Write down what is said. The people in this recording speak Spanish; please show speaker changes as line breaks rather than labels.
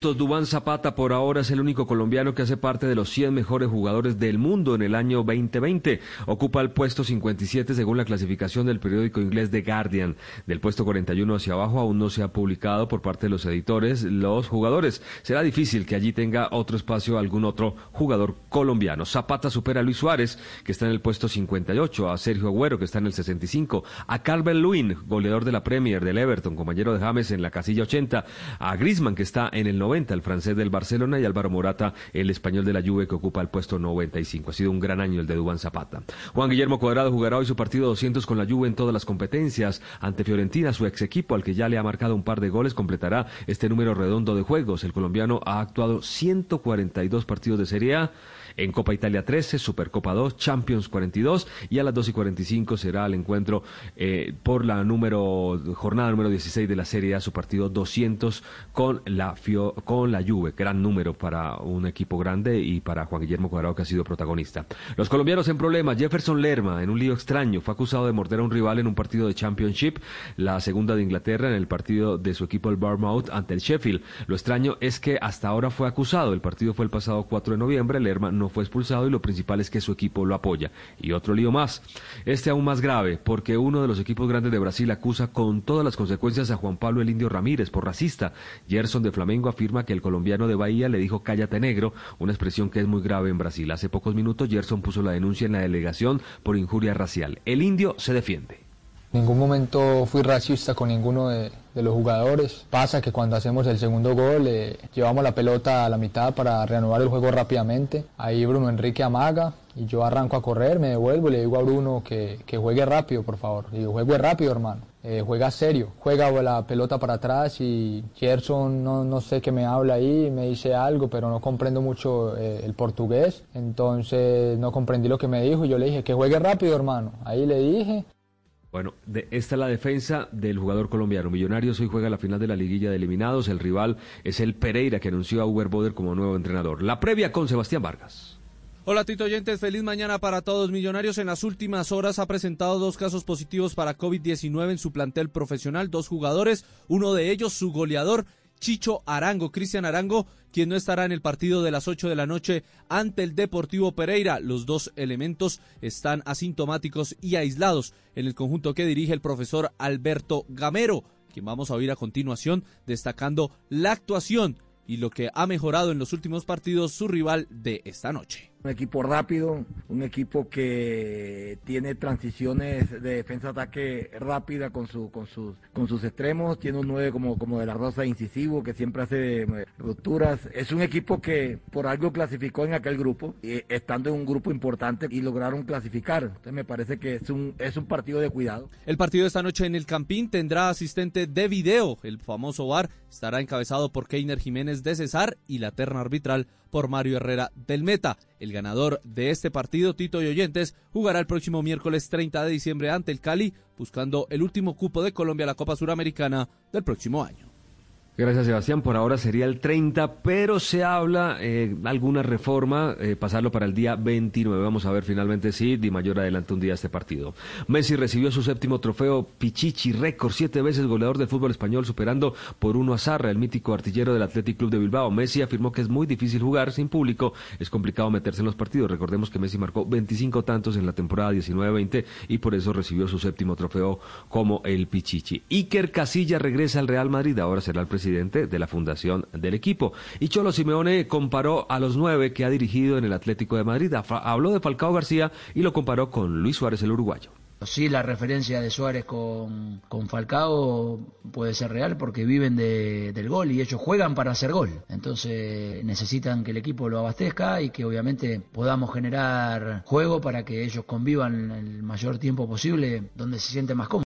Dubán Zapata por ahora es el único colombiano que hace parte de los 100 mejores jugadores del mundo en el año 2020. Ocupa el puesto 57 según la clasificación del periódico inglés The Guardian. Del puesto 41 hacia abajo aún no se ha publicado por parte de los editores los jugadores. Será difícil que allí tenga otro espacio algún otro jugador colombiano. Zapata supera a Luis Suárez, que está en el puesto 58, a Sergio Agüero, que está en el 65, a Calvin Lewin, goleador de la Premier del Everton, compañero de James en la casilla 80, a Griezmann, que está en el el francés del Barcelona, y Álvaro Morata, el español de la Juve, que ocupa el puesto 95. Ha sido un gran año el de Dubán Zapata. Juan Guillermo Cuadrado jugará hoy su partido 200 con la Juve en todas las competencias. Ante Fiorentina, su ex equipo, al que ya le ha marcado un par de goles, completará este número redondo de juegos. El colombiano ha actuado 142 partidos de Serie A en Copa Italia 13, Supercopa 2, Champions 42 y a las 2 y 45 será el encuentro eh, por la número jornada número 16 de la Serie A, su partido 200 con la con la Juve, gran número para un equipo grande y para Juan Guillermo Cuadrado que ha sido protagonista. Los colombianos en problemas, Jefferson Lerma en un lío extraño, fue acusado de morder a un rival en un partido de Championship, la segunda de Inglaterra en el partido de su equipo el Bournemouth ante el Sheffield. Lo extraño es que hasta ahora fue acusado, el partido fue el pasado 4 de noviembre, Lerma no fue expulsado y lo principal es que su equipo lo apoya. Y otro lío más, este aún más grave, porque uno de los equipos grandes de Brasil acusa con todas las consecuencias a Juan Pablo el Indio Ramírez por racista. Gerson de Flamengo afirma que el colombiano de Bahía le dijo cállate negro, una expresión que es muy grave en Brasil. Hace pocos minutos Gerson puso la denuncia en la delegación por injuria racial. El indio se defiende.
ningún momento fui racista con ninguno de, los jugadores. Pasa que cuando hacemos el segundo gol eh, llevamos la pelota a la mitad para reanudar el juego rápidamente. Ahí Bruno Enrique amaga y yo arranco a correr, me devuelvo y le digo a Bruno que, que juegue rápido, por favor. Y digo, juegue rápido, hermano. Eh, juega serio, juega la pelota para atrás y Gerson no, no sé qué me habla ahí, me dice algo, pero no comprendo mucho eh, el portugués, entonces no comprendí lo que me dijo y yo le dije que juegue rápido hermano, ahí le dije
bueno, esta es la defensa del jugador colombiano. Millonarios hoy juega la final de la liguilla de eliminados. El rival es el Pereira, que anunció a Uber Boder como nuevo entrenador. La previa con Sebastián Vargas.
Hola Tito Oyentes, feliz mañana para todos. Millonarios en las últimas horas ha presentado dos casos positivos para COVID-19 en su plantel profesional, dos jugadores, uno de ellos su goleador Chicho Arango, Cristian Arango, quien no estará en el partido de las 8 de la noche ante el Deportivo Pereira. Los dos elementos están asintomáticos y aislados en el conjunto que dirige el profesor Alberto Gamero, quien vamos a oír a continuación destacando la actuación y lo que ha mejorado en los últimos partidos su rival de esta noche.
Un equipo rápido, un equipo que tiene transiciones de defensa-ataque rápida con, su, con, sus, con sus extremos, tiene un 9 como, como de la Rosa incisivo que siempre hace eh, rupturas. Es un equipo que por algo clasificó en aquel grupo, estando en un grupo importante y lograron clasificar. Entonces me parece que es un, es un partido de cuidado.
El partido de esta noche en el Campín tendrá asistente de video. El famoso VAR estará encabezado por Keiner Jiménez de Cesar y la terna arbitral por Mario Herrera del Meta. El ganador de este partido, Tito y Oyentes, jugará el próximo miércoles 30 de diciembre ante el Cali, buscando el último cupo de Colombia a la Copa Suramericana del próximo año.
Gracias, Sebastián. Por ahora sería el 30, pero se habla eh, alguna reforma, eh, pasarlo para el día 29. Vamos a ver finalmente si Di Mayor adelanta un día este partido. Messi recibió su séptimo trofeo Pichichi, récord, siete veces goleador del fútbol español, superando por uno a el mítico artillero del Athletic Club de Bilbao. Messi afirmó que es muy difícil jugar sin público, es complicado meterse en los partidos. Recordemos que Messi marcó 25 tantos en la temporada 19-20 y por eso recibió su séptimo trofeo como el Pichichi. Iker Casilla regresa al Real Madrid, ahora será el de la fundación del equipo. Y Cholo Simeone comparó a los nueve que ha dirigido en el Atlético de Madrid. Habló de Falcao García y lo comparó con Luis Suárez, el uruguayo.
Sí, la referencia de Suárez con, con Falcao puede ser real porque viven de, del gol y ellos juegan para hacer gol. Entonces necesitan que el equipo lo abastezca y que obviamente podamos generar juego para que ellos convivan el mayor tiempo posible donde se sienten más cómodos.